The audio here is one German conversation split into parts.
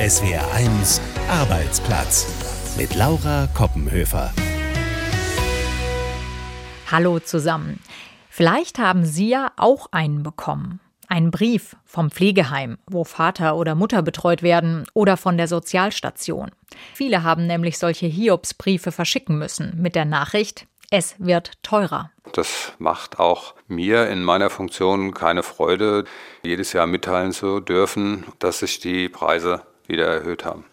SWR1 Arbeitsplatz mit Laura Koppenhöfer. Hallo zusammen. Vielleicht haben Sie ja auch einen bekommen. Einen Brief vom Pflegeheim, wo Vater oder Mutter betreut werden, oder von der Sozialstation. Viele haben nämlich solche Hiobsbriefe verschicken müssen mit der Nachricht, es wird teurer. Das macht auch mir in meiner Funktion keine Freude, jedes Jahr mitteilen zu dürfen, dass sich die Preise wieder erhöht haben.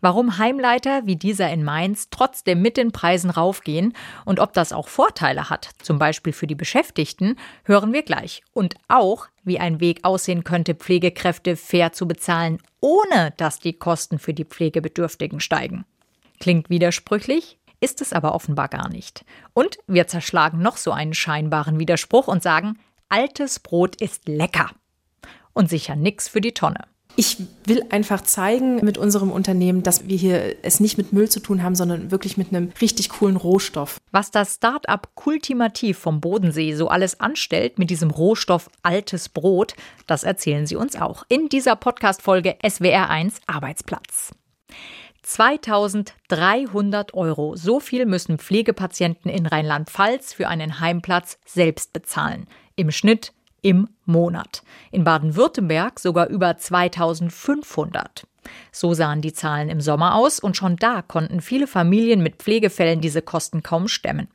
Warum Heimleiter wie dieser in Mainz trotzdem mit den Preisen raufgehen und ob das auch Vorteile hat, zum Beispiel für die Beschäftigten, hören wir gleich. Und auch, wie ein Weg aussehen könnte, Pflegekräfte fair zu bezahlen, ohne dass die Kosten für die Pflegebedürftigen steigen. Klingt widersprüchlich? ist es aber offenbar gar nicht. Und wir zerschlagen noch so einen scheinbaren Widerspruch und sagen, altes Brot ist lecker. Und sicher nix für die Tonne. Ich will einfach zeigen mit unserem Unternehmen, dass wir hier es nicht mit Müll zu tun haben, sondern wirklich mit einem richtig coolen Rohstoff. Was das Start-up Kultimativ vom Bodensee so alles anstellt mit diesem Rohstoff altes Brot, das erzählen sie uns auch in dieser Podcast-Folge SWR1 Arbeitsplatz. 2300 Euro. So viel müssen Pflegepatienten in Rheinland-Pfalz für einen Heimplatz selbst bezahlen. Im Schnitt im Monat. In Baden-Württemberg sogar über 2500. So sahen die Zahlen im Sommer aus und schon da konnten viele Familien mit Pflegefällen diese Kosten kaum stemmen.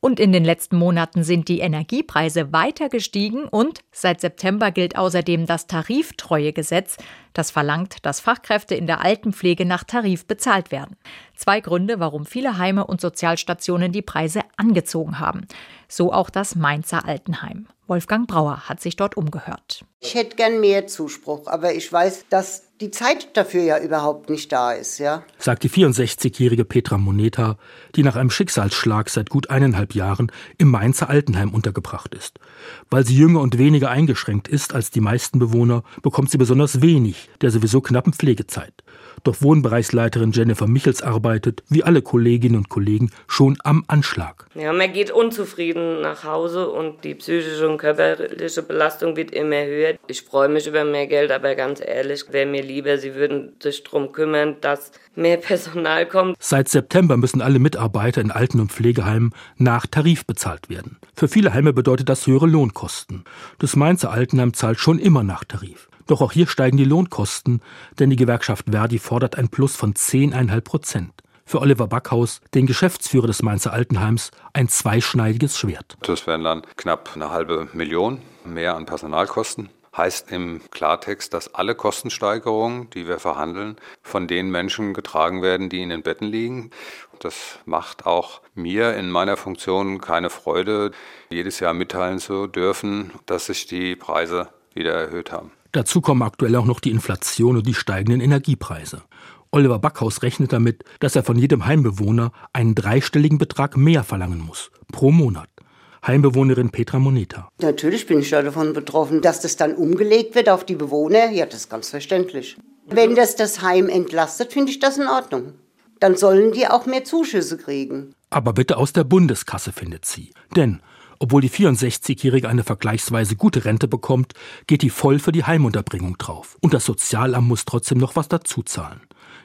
Und in den letzten Monaten sind die Energiepreise weiter gestiegen und seit September gilt außerdem das Tariftreuegesetz, das verlangt, dass Fachkräfte in der Altenpflege nach Tarif bezahlt werden. Zwei Gründe, warum viele Heime und Sozialstationen die Preise angezogen haben. So auch das Mainzer Altenheim. Wolfgang Brauer hat sich dort umgehört. Ich hätte gern mehr Zuspruch, aber ich weiß, dass die Zeit dafür ja überhaupt nicht da ist, ja. Sagt die 64-jährige Petra Moneta, die nach einem Schicksalsschlag seit gut eineinhalb Jahren im Mainzer Altenheim untergebracht ist. Weil sie jünger und weniger eingeschränkt ist als die meisten Bewohner, bekommt sie besonders wenig der sowieso knappen Pflegezeit. Doch Wohnbereichsleiterin Jennifer Michels arbeitet, wie alle Kolleginnen und Kollegen, schon am Anschlag. Ja, man geht unzufrieden nach Hause und die psychische und körperliche Belastung wird immer höher. Ich freue mich über mehr Geld, aber ganz ehrlich, wäre mir lieber, sie würden sich darum kümmern, dass mehr Personal kommt. Seit September müssen alle Mitarbeiter in Alten- und Pflegeheimen nach Tarif bezahlt werden. Für viele Heime bedeutet das höhere Lohnkosten. Das Mainzer Altenheim zahlt schon immer nach Tarif. Doch auch hier steigen die Lohnkosten, denn die Gewerkschaft Verdi fordert ein Plus von 10,5 Prozent. Für Oliver Backhaus, den Geschäftsführer des Mainzer Altenheims, ein zweischneidiges Schwert. Das wären dann knapp eine halbe Million mehr an Personalkosten. Heißt im Klartext, dass alle Kostensteigerungen, die wir verhandeln, von den Menschen getragen werden, die in den Betten liegen. Das macht auch mir in meiner Funktion keine Freude, jedes Jahr mitteilen zu dürfen, dass sich die Preise wieder erhöht haben. Dazu kommen aktuell auch noch die Inflation und die steigenden Energiepreise. Oliver Backhaus rechnet damit, dass er von jedem Heimbewohner einen dreistelligen Betrag mehr verlangen muss, pro Monat. Heimbewohnerin Petra Moneta. Natürlich bin ich da davon betroffen, dass das dann umgelegt wird auf die Bewohner. Ja, das ist ganz verständlich. Wenn das das Heim entlastet, finde ich das in Ordnung. Dann sollen die auch mehr Zuschüsse kriegen. Aber bitte aus der Bundeskasse, findet sie. Denn obwohl die 64-Jährige eine vergleichsweise gute Rente bekommt, geht die voll für die Heimunterbringung drauf. Und das Sozialamt muss trotzdem noch was dazuzahlen.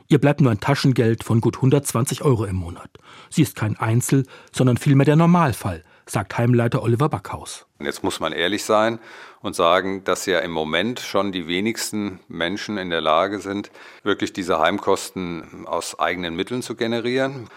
Ihr bleibt nur ein Taschengeld von gut 120 Euro im Monat. Sie ist kein Einzel, sondern vielmehr der Normalfall, sagt Heimleiter Oliver Backhaus. Jetzt muss man ehrlich sein und sagen, dass ja im Moment schon die wenigsten Menschen in der Lage sind, wirklich diese Heimkosten aus eigenen Mitteln zu generieren.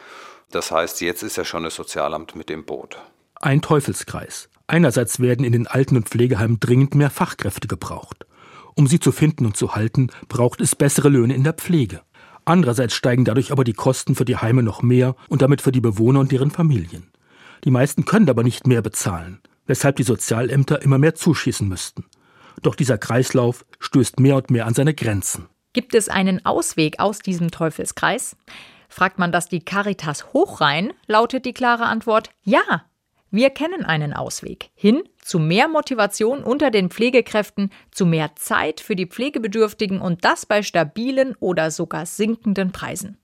Das heißt, jetzt ist ja schon das Sozialamt mit dem Boot. Ein Teufelskreis. Einerseits werden in den Alten- und Pflegeheimen dringend mehr Fachkräfte gebraucht. Um sie zu finden und zu halten, braucht es bessere Löhne in der Pflege. Andererseits steigen dadurch aber die Kosten für die Heime noch mehr und damit für die Bewohner und deren Familien. Die meisten können aber nicht mehr bezahlen, weshalb die Sozialämter immer mehr zuschießen müssten. Doch dieser Kreislauf stößt mehr und mehr an seine Grenzen. Gibt es einen Ausweg aus diesem Teufelskreis? Fragt man das die Caritas Hochrhein, lautet die klare Antwort Ja. Wir kennen einen Ausweg hin zu mehr Motivation unter den Pflegekräften, zu mehr Zeit für die Pflegebedürftigen und das bei stabilen oder sogar sinkenden Preisen.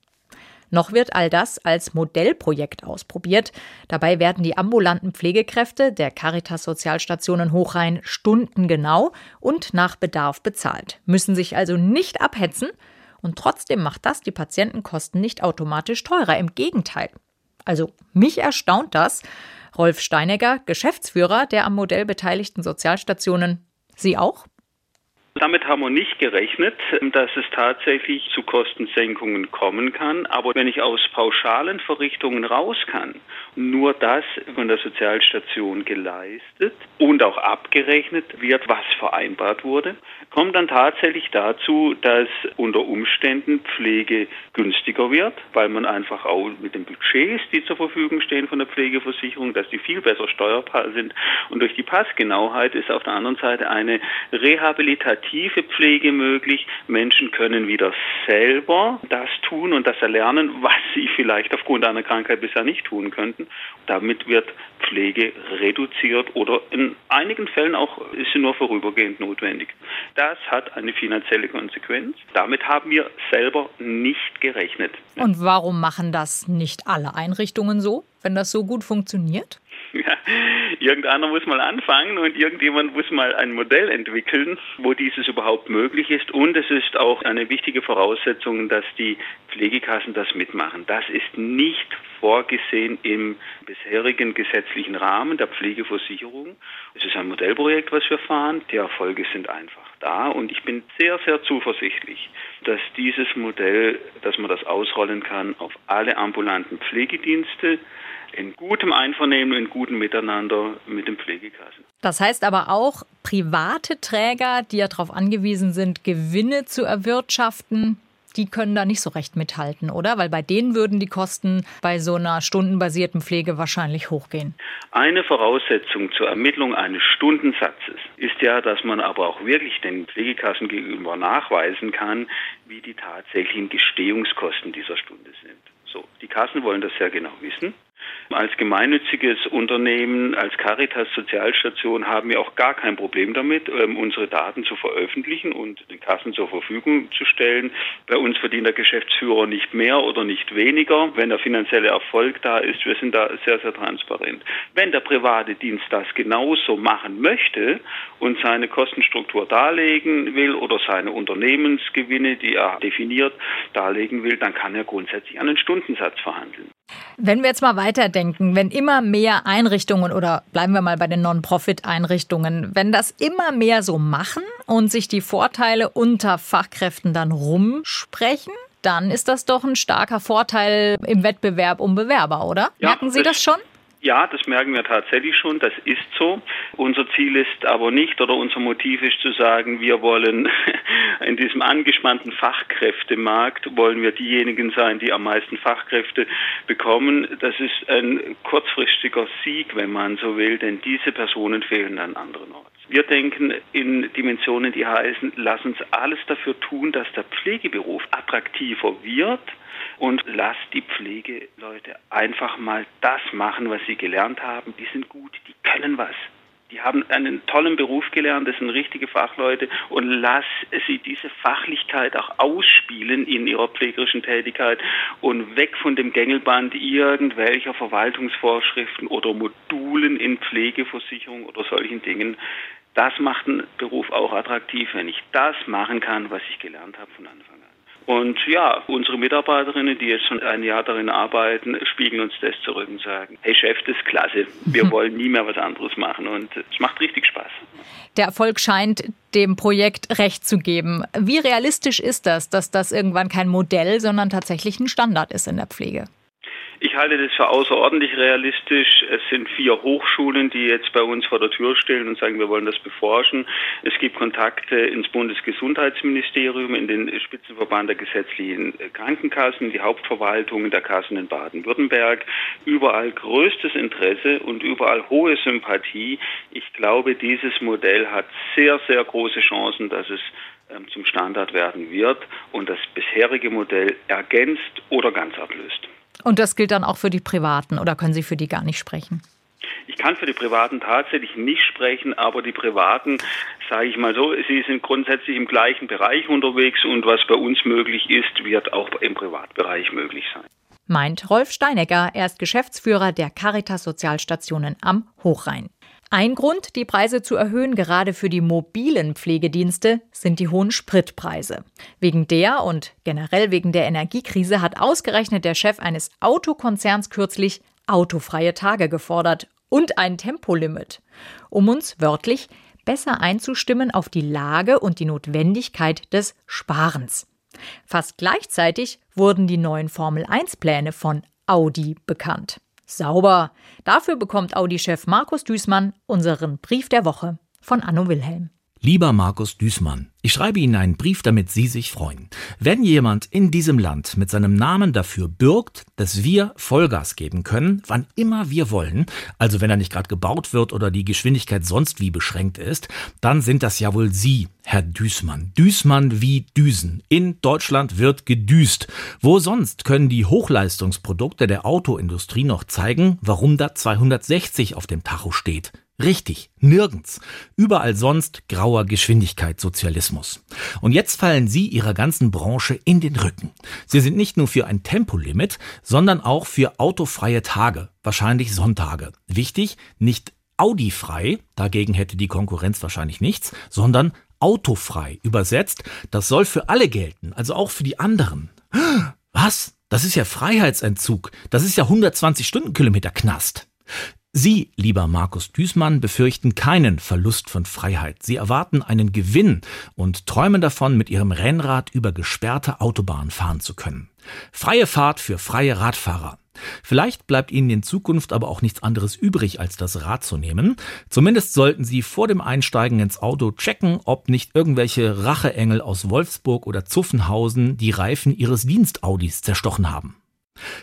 Noch wird all das als Modellprojekt ausprobiert. Dabei werden die ambulanten Pflegekräfte der Caritas Sozialstationen Hochrhein stundengenau und nach Bedarf bezahlt, müssen sich also nicht abhetzen Und trotzdem macht das die Patientenkosten nicht automatisch teurer. Im Gegenteil. Also mich erstaunt das. Rolf Steinegger, Geschäftsführer der am Modell beteiligten Sozialstationen. Sie auch? Damit haben wir nicht gerechnet, dass es tatsächlich zu Kostensenkungen kommen kann. Aber wenn ich aus pauschalen Verrichtungen raus kann, nur das von der Sozialstation geleistet und auch abgerechnet wird, was vereinbart wurde, kommt dann tatsächlich dazu, dass unter Umständen Pflege günstiger wird, weil man einfach auch mit den Budgets, die zur Verfügung stehen von der Pflegeversicherung, dass die viel besser steuerbar sind. Und durch die Passgenauheit ist auf der anderen Seite eine rehabilitative Pflege möglich. Menschen können wieder selber das tun und das erlernen, was sie vielleicht aufgrund einer Krankheit bisher nicht tun könnten. Damit wird Pflege reduziert oder in einigen Fällen auch ist sie nur vorübergehend notwendig. Das hat eine finanzielle Konsequenz. Damit haben wir selber nicht gerechnet. Und warum machen das nicht alle Einrichtungen so, wenn das so gut funktioniert? Ja, irgendeiner muss mal anfangen und irgendjemand muss mal ein Modell entwickeln, wo dieses überhaupt möglich ist. Und es ist auch eine wichtige Voraussetzung, dass die Pflegekassen das mitmachen. Das ist nicht vorgesehen im bisherigen gesetzlichen Rahmen der Pflegeversicherung. Es ist ein Modellprojekt, was wir fahren. Die Erfolge sind einfach da und ich bin sehr, sehr zuversichtlich, dass dieses Modell, dass man das ausrollen kann auf alle ambulanten Pflegedienste, in gutem Einvernehmen, in gutem Miteinander mit den Pflegekassen. Das heißt aber auch, private Träger, die ja darauf angewiesen sind, Gewinne zu erwirtschaften, die können da nicht so recht mithalten, oder? Weil bei denen würden die Kosten bei so einer stundenbasierten Pflege wahrscheinlich hochgehen. Eine Voraussetzung zur Ermittlung eines Stundensatzes ist ja, dass man aber auch wirklich den Pflegekassen gegenüber nachweisen kann, wie die tatsächlichen Gestehungskosten dieser Stunde sind. So, die Kassen wollen das sehr genau wissen. Als gemeinnütziges Unternehmen, als Caritas Sozialstation haben wir auch gar kein Problem damit, ähm, unsere Daten zu veröffentlichen und den Kassen zur Verfügung zu stellen. Bei uns verdient der Geschäftsführer nicht mehr oder nicht weniger, wenn der finanzielle Erfolg da ist. Wir sind da sehr, sehr transparent. Wenn der private Dienst das genauso machen möchte und seine Kostenstruktur darlegen will oder seine Unternehmensgewinne, die er definiert, darlegen will, dann kann er grundsätzlich einen Stundensatz verhandeln. Wenn wir jetzt mal weiterdenken, wenn immer mehr Einrichtungen oder bleiben wir mal bei den Non-Profit-Einrichtungen, wenn das immer mehr so machen und sich die Vorteile unter Fachkräften dann rumsprechen, dann ist das doch ein starker Vorteil im Wettbewerb um Bewerber, oder? Ja, Merken Sie das schon? Ja, das merken wir tatsächlich schon, das ist so. Unser Ziel ist aber nicht oder unser Motiv ist zu sagen, wir wollen in diesem angespannten Fachkräftemarkt, wollen wir diejenigen sein, die am meisten Fachkräfte bekommen. Das ist ein kurzfristiger Sieg, wenn man so will, denn diese Personen fehlen an anderen Orten. Wir denken in Dimensionen, die heißen, lass uns alles dafür tun, dass der Pflegeberuf attraktiver wird und lass die Pflegeleute einfach mal das machen, was sie gelernt haben. Die sind gut, die können was. Die haben einen tollen Beruf gelernt, das sind richtige Fachleute und lass sie diese Fachlichkeit auch ausspielen in ihrer pflegerischen Tätigkeit und weg von dem Gängelband irgendwelcher Verwaltungsvorschriften oder Modulen in Pflegeversicherung oder solchen Dingen. Das macht einen Beruf auch attraktiv, wenn ich das machen kann, was ich gelernt habe von Anfang an. Und ja, unsere Mitarbeiterinnen, die jetzt schon ein Jahr darin arbeiten, spiegeln uns das zurück und sagen, hey Chef, das ist klasse, wir wollen nie mehr was anderes machen und es macht richtig Spaß. Der Erfolg scheint dem Projekt recht zu geben. Wie realistisch ist das, dass das irgendwann kein Modell, sondern tatsächlich ein Standard ist in der Pflege? Ich halte das für außerordentlich realistisch. Es sind vier Hochschulen, die jetzt bei uns vor der Tür stehen und sagen, wir wollen das beforschen. Es gibt Kontakte ins Bundesgesundheitsministerium, in den Spitzenverband der gesetzlichen Krankenkassen, die Hauptverwaltungen der Kassen in Baden-Württemberg. Überall größtes Interesse und überall hohe Sympathie. Ich glaube, dieses Modell hat sehr, sehr große Chancen, dass es ähm, zum Standard werden wird und das bisherige Modell ergänzt oder ganz ablöst. Und das gilt dann auch für die Privaten oder können Sie für die gar nicht sprechen? Ich kann für die Privaten tatsächlich nicht sprechen, aber die Privaten, sage ich mal so, sie sind grundsätzlich im gleichen Bereich unterwegs und was bei uns möglich ist, wird auch im Privatbereich möglich sein. Meint Rolf Steinecker, er ist Geschäftsführer der Caritas Sozialstationen am Hochrhein. Ein Grund, die Preise zu erhöhen, gerade für die mobilen Pflegedienste, sind die hohen Spritpreise. Wegen der und generell wegen der Energiekrise hat ausgerechnet der Chef eines Autokonzerns kürzlich autofreie Tage gefordert und ein Tempolimit, um uns wörtlich besser einzustimmen auf die Lage und die Notwendigkeit des Sparens. Fast gleichzeitig wurden die neuen Formel-1-Pläne von Audi bekannt. Sauber. Dafür bekommt Audi-Chef Markus Düßmann unseren Brief der Woche von Anno Wilhelm. Lieber Markus Düßmann, ich schreibe Ihnen einen Brief, damit Sie sich freuen. Wenn jemand in diesem Land mit seinem Namen dafür bürgt, dass wir Vollgas geben können, wann immer wir wollen, also wenn er nicht gerade gebaut wird oder die Geschwindigkeit sonst wie beschränkt ist, dann sind das ja wohl Sie, Herr Düßmann. Düßmann wie Düsen. In Deutschland wird gedüst. Wo sonst können die Hochleistungsprodukte der Autoindustrie noch zeigen, warum da 260 auf dem Tacho steht? Richtig, nirgends. Überall sonst grauer Geschwindigkeitssozialismus. Und jetzt fallen Sie Ihrer ganzen Branche in den Rücken. Sie sind nicht nur für ein Tempolimit, sondern auch für autofreie Tage, wahrscheinlich Sonntage. Wichtig, nicht Audi-frei, dagegen hätte die Konkurrenz wahrscheinlich nichts, sondern autofrei. Übersetzt, das soll für alle gelten, also auch für die anderen. Was? Das ist ja Freiheitsentzug. Das ist ja 120 Stundenkilometer Knast. Sie, lieber Markus Düßmann, befürchten keinen Verlust von Freiheit. Sie erwarten einen Gewinn und träumen davon, mit Ihrem Rennrad über gesperrte Autobahnen fahren zu können. Freie Fahrt für freie Radfahrer. Vielleicht bleibt Ihnen in Zukunft aber auch nichts anderes übrig, als das Rad zu nehmen. Zumindest sollten Sie vor dem Einsteigen ins Auto checken, ob nicht irgendwelche Racheengel aus Wolfsburg oder Zuffenhausen die Reifen Ihres Dienstaudis zerstochen haben.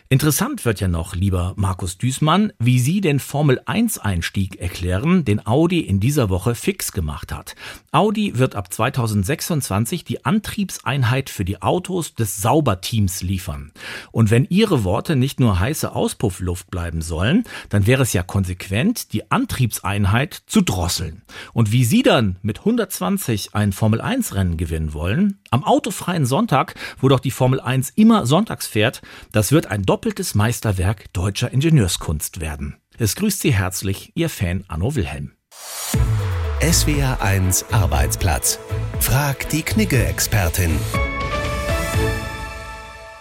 Interessant wird ja noch, lieber Markus Düßmann, wie Sie den Formel-1-Einstieg erklären, den Audi in dieser Woche fix gemacht hat. Audi wird ab 2026 die Antriebseinheit für die Autos des Sauberteams liefern. Und wenn Ihre Worte nicht nur heiße Auspuffluft bleiben sollen, dann wäre es ja konsequent, die Antriebseinheit zu drosseln. Und wie Sie dann mit 120 ein Formel-1-Rennen gewinnen wollen, am autofreien Sonntag, wo doch die Formel 1 immer sonntags fährt, das wird ein doppeltes Meisterwerk deutscher Ingenieurskunst werden. Es grüßt Sie herzlich, Ihr Fan Anno Wilhelm. SWR 1 Arbeitsplatz. Frag die Knigge-Expertin.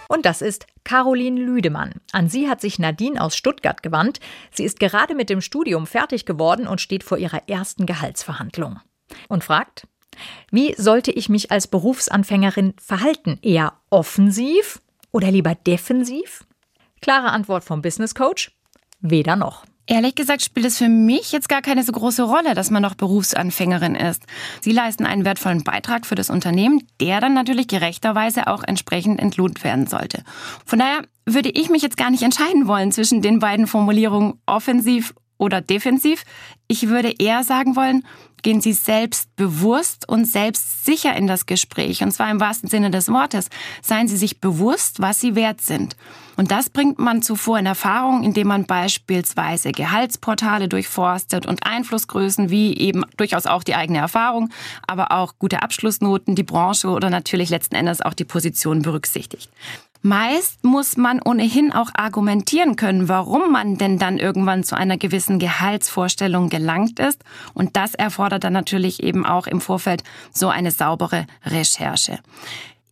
Und das ist Caroline Lüdemann. An sie hat sich Nadine aus Stuttgart gewandt. Sie ist gerade mit dem Studium fertig geworden und steht vor ihrer ersten Gehaltsverhandlung. Und fragt, wie sollte ich mich als Berufsanfängerin verhalten? Eher offensiv oder lieber defensiv? Klare Antwort vom Business Coach: weder noch. Ehrlich gesagt spielt es für mich jetzt gar keine so große Rolle, dass man noch Berufsanfängerin ist. Sie leisten einen wertvollen Beitrag für das Unternehmen, der dann natürlich gerechterweise auch entsprechend entlohnt werden sollte. Von daher würde ich mich jetzt gar nicht entscheiden wollen zwischen den beiden Formulierungen offensiv oder defensiv. Ich würde eher sagen wollen, gehen Sie selbstbewusst und selbstsicher in das Gespräch. Und zwar im wahrsten Sinne des Wortes. Seien Sie sich bewusst, was Sie wert sind. Und das bringt man zuvor in Erfahrung, indem man beispielsweise Gehaltsportale durchforstet und Einflussgrößen wie eben durchaus auch die eigene Erfahrung, aber auch gute Abschlussnoten, die Branche oder natürlich letzten Endes auch die Position berücksichtigt. Meist muss man ohnehin auch argumentieren können, warum man denn dann irgendwann zu einer gewissen Gehaltsvorstellung gelangt ist. Und das erfordert dann natürlich eben auch im Vorfeld so eine saubere Recherche.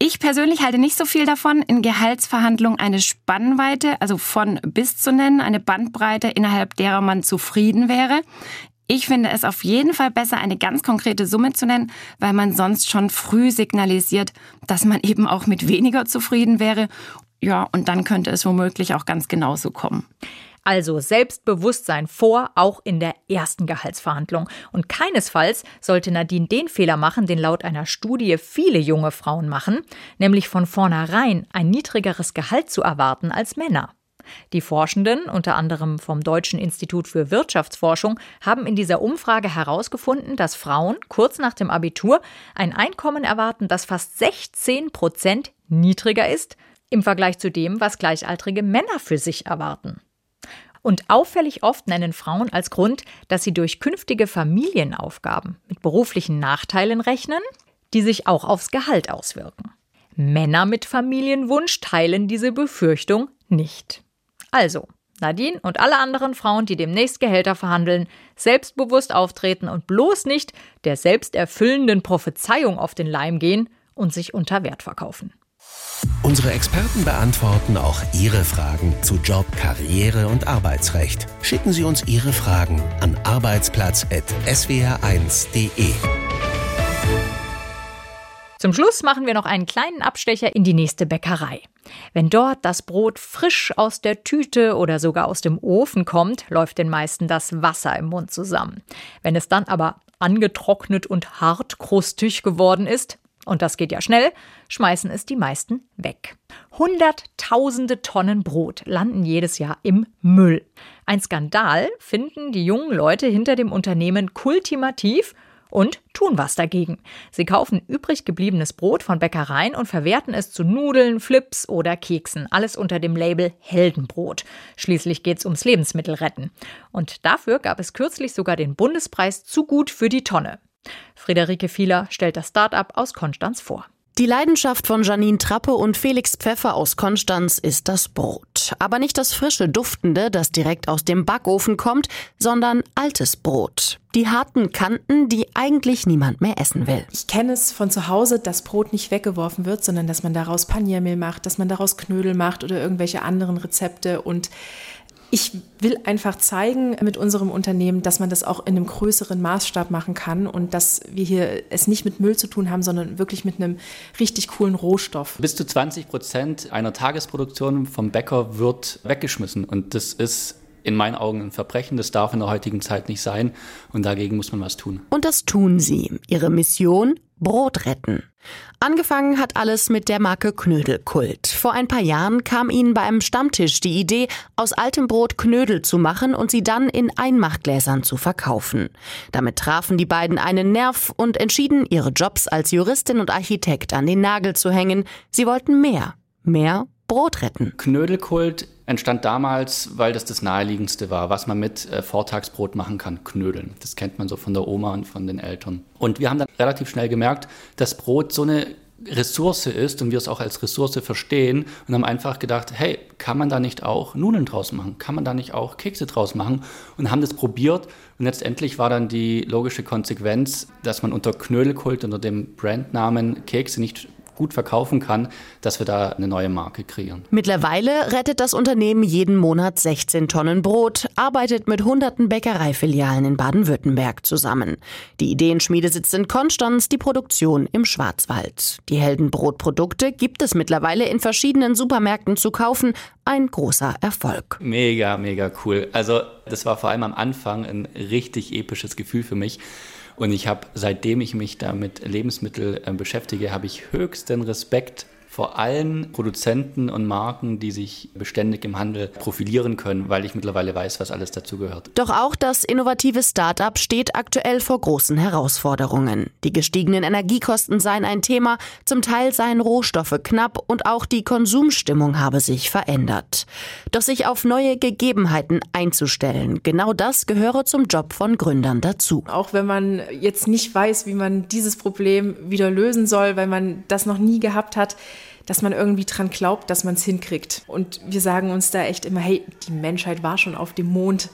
Ich persönlich halte nicht so viel davon, in Gehaltsverhandlungen eine Spannweite, also von bis zu nennen, eine Bandbreite, innerhalb derer man zufrieden wäre. Ich finde es auf jeden Fall besser, eine ganz konkrete Summe zu nennen, weil man sonst schon früh signalisiert, dass man eben auch mit weniger zufrieden wäre. Ja, und dann könnte es womöglich auch ganz genauso kommen. Also Selbstbewusstsein vor, auch in der ersten Gehaltsverhandlung. Und keinesfalls sollte Nadine den Fehler machen, den laut einer Studie viele junge Frauen machen, nämlich von vornherein ein niedrigeres Gehalt zu erwarten als Männer. Die Forschenden, unter anderem vom Deutschen Institut für Wirtschaftsforschung, haben in dieser Umfrage herausgefunden, dass Frauen kurz nach dem Abitur ein Einkommen erwarten, das fast 16 Prozent niedriger ist im Vergleich zu dem, was gleichaltrige Männer für sich erwarten. Und auffällig oft nennen Frauen als Grund, dass sie durch künftige Familienaufgaben mit beruflichen Nachteilen rechnen, die sich auch aufs Gehalt auswirken. Männer mit Familienwunsch teilen diese Befürchtung nicht. Also, Nadine und alle anderen Frauen, die demnächst Gehälter verhandeln, selbstbewusst auftreten und bloß nicht der selbsterfüllenden Prophezeiung auf den Leim gehen und sich unter Wert verkaufen. Unsere Experten beantworten auch Ihre Fragen zu Job, Karriere und Arbeitsrecht. Schicken Sie uns Ihre Fragen an arbeitsplatz.swr1.de. Zum Schluss machen wir noch einen kleinen Abstecher in die nächste Bäckerei. Wenn dort das Brot frisch aus der Tüte oder sogar aus dem Ofen kommt, läuft den meisten das Wasser im Mund zusammen. Wenn es dann aber angetrocknet und hartkrustig geworden ist, und das geht ja schnell, schmeißen es die meisten weg. Hunderttausende Tonnen Brot landen jedes Jahr im Müll. Ein Skandal finden die jungen Leute hinter dem Unternehmen kultimativ und tun was dagegen. Sie kaufen übrig gebliebenes Brot von Bäckereien und verwerten es zu Nudeln, Flips oder Keksen. Alles unter dem Label Heldenbrot. Schließlich geht es ums Lebensmittelretten. Und dafür gab es kürzlich sogar den Bundespreis zu gut für die Tonne. Friederike Fieler stellt das Start-up aus Konstanz vor. Die Leidenschaft von Janine Trappe und Felix Pfeffer aus Konstanz ist das Brot. Aber nicht das frische, duftende, das direkt aus dem Backofen kommt, sondern altes Brot. Die harten Kanten, die eigentlich niemand mehr essen will. Ich kenne es von zu Hause, dass Brot nicht weggeworfen wird, sondern dass man daraus Paniermehl macht, dass man daraus Knödel macht oder irgendwelche anderen Rezepte und ich will einfach zeigen mit unserem Unternehmen, dass man das auch in einem größeren Maßstab machen kann und dass wir hier es nicht mit Müll zu tun haben, sondern wirklich mit einem richtig coolen Rohstoff. Bis zu 20 Prozent einer Tagesproduktion vom Bäcker wird weggeschmissen und das ist in meinen Augen ein Verbrechen. Das darf in der heutigen Zeit nicht sein und dagegen muss man was tun. Und das tun sie. Ihre Mission? Brot retten. Angefangen hat alles mit der Marke Knödelkult. Vor ein paar Jahren kam ihnen bei einem Stammtisch die Idee, aus altem Brot Knödel zu machen und sie dann in Einmachgläsern zu verkaufen. Damit trafen die beiden einen Nerv und entschieden, ihre Jobs als Juristin und Architekt an den Nagel zu hängen. Sie wollten mehr. Mehr Brot retten. Knödelkult entstand damals, weil das das naheliegendste war, was man mit äh, Vortagsbrot machen kann, Knödeln. Das kennt man so von der Oma und von den Eltern. Und wir haben dann relativ schnell gemerkt, dass Brot so eine Ressource ist und wir es auch als Ressource verstehen und haben einfach gedacht, hey, kann man da nicht auch Nudeln draus machen? Kann man da nicht auch Kekse draus machen? Und haben das probiert und letztendlich war dann die logische Konsequenz, dass man unter Knödelkult, unter dem Brandnamen Kekse nicht gut verkaufen kann, dass wir da eine neue Marke kreieren. Mittlerweile rettet das Unternehmen jeden Monat 16 Tonnen Brot, arbeitet mit hunderten Bäckereifilialen in Baden-Württemberg zusammen. Die Ideenschmiede sitzt in Konstanz, die Produktion im Schwarzwald. Die Heldenbrotprodukte gibt es mittlerweile in verschiedenen Supermärkten zu kaufen. Ein großer Erfolg. Mega, mega cool. Also das war vor allem am Anfang ein richtig episches Gefühl für mich. Und ich habe, seitdem ich mich da mit Lebensmitteln äh, beschäftige, habe ich höchsten Respekt vor allen Produzenten und Marken, die sich beständig im Handel profilieren können, weil ich mittlerweile weiß, was alles dazugehört. Doch auch das innovative Start-up steht aktuell vor großen Herausforderungen. Die gestiegenen Energiekosten seien ein Thema, zum Teil seien Rohstoffe knapp und auch die Konsumstimmung habe sich verändert. Doch sich auf neue Gegebenheiten einzustellen, genau das gehöre zum Job von Gründern dazu. Auch wenn man jetzt nicht weiß, wie man dieses Problem wieder lösen soll, weil man das noch nie gehabt hat, dass man irgendwie dran glaubt, dass man es hinkriegt. Und wir sagen uns da echt immer, hey, die Menschheit war schon auf dem Mond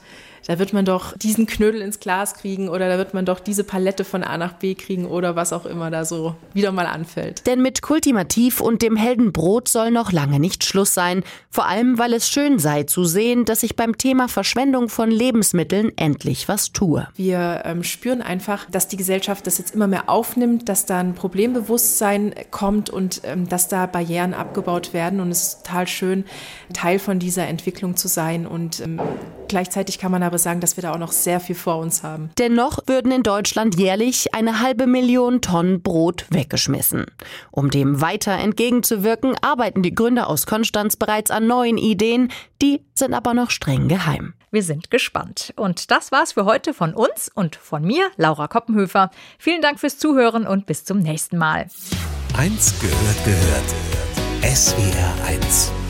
da wird man doch diesen Knödel ins Glas kriegen oder da wird man doch diese Palette von A nach B kriegen oder was auch immer da so wieder mal anfällt. Denn mit Kultimativ und dem Heldenbrot soll noch lange nicht Schluss sein. Vor allem, weil es schön sei zu sehen, dass sich beim Thema Verschwendung von Lebensmitteln endlich was tue. Wir ähm, spüren einfach, dass die Gesellschaft das jetzt immer mehr aufnimmt, dass da ein Problembewusstsein kommt und ähm, dass da Barrieren abgebaut werden. Und es ist total schön, Teil von dieser Entwicklung zu sein. Und ähm, gleichzeitig kann man aber sagen, dass wir da auch noch sehr viel vor uns haben. Dennoch würden in Deutschland jährlich eine halbe Million Tonnen Brot weggeschmissen. Um dem weiter entgegenzuwirken, arbeiten die Gründer aus Konstanz bereits an neuen Ideen, die sind aber noch streng geheim. Wir sind gespannt. Und das war's für heute von uns und von mir, Laura Koppenhöfer. Vielen Dank fürs Zuhören und bis zum nächsten Mal. Eins gehört gehört. SWR 1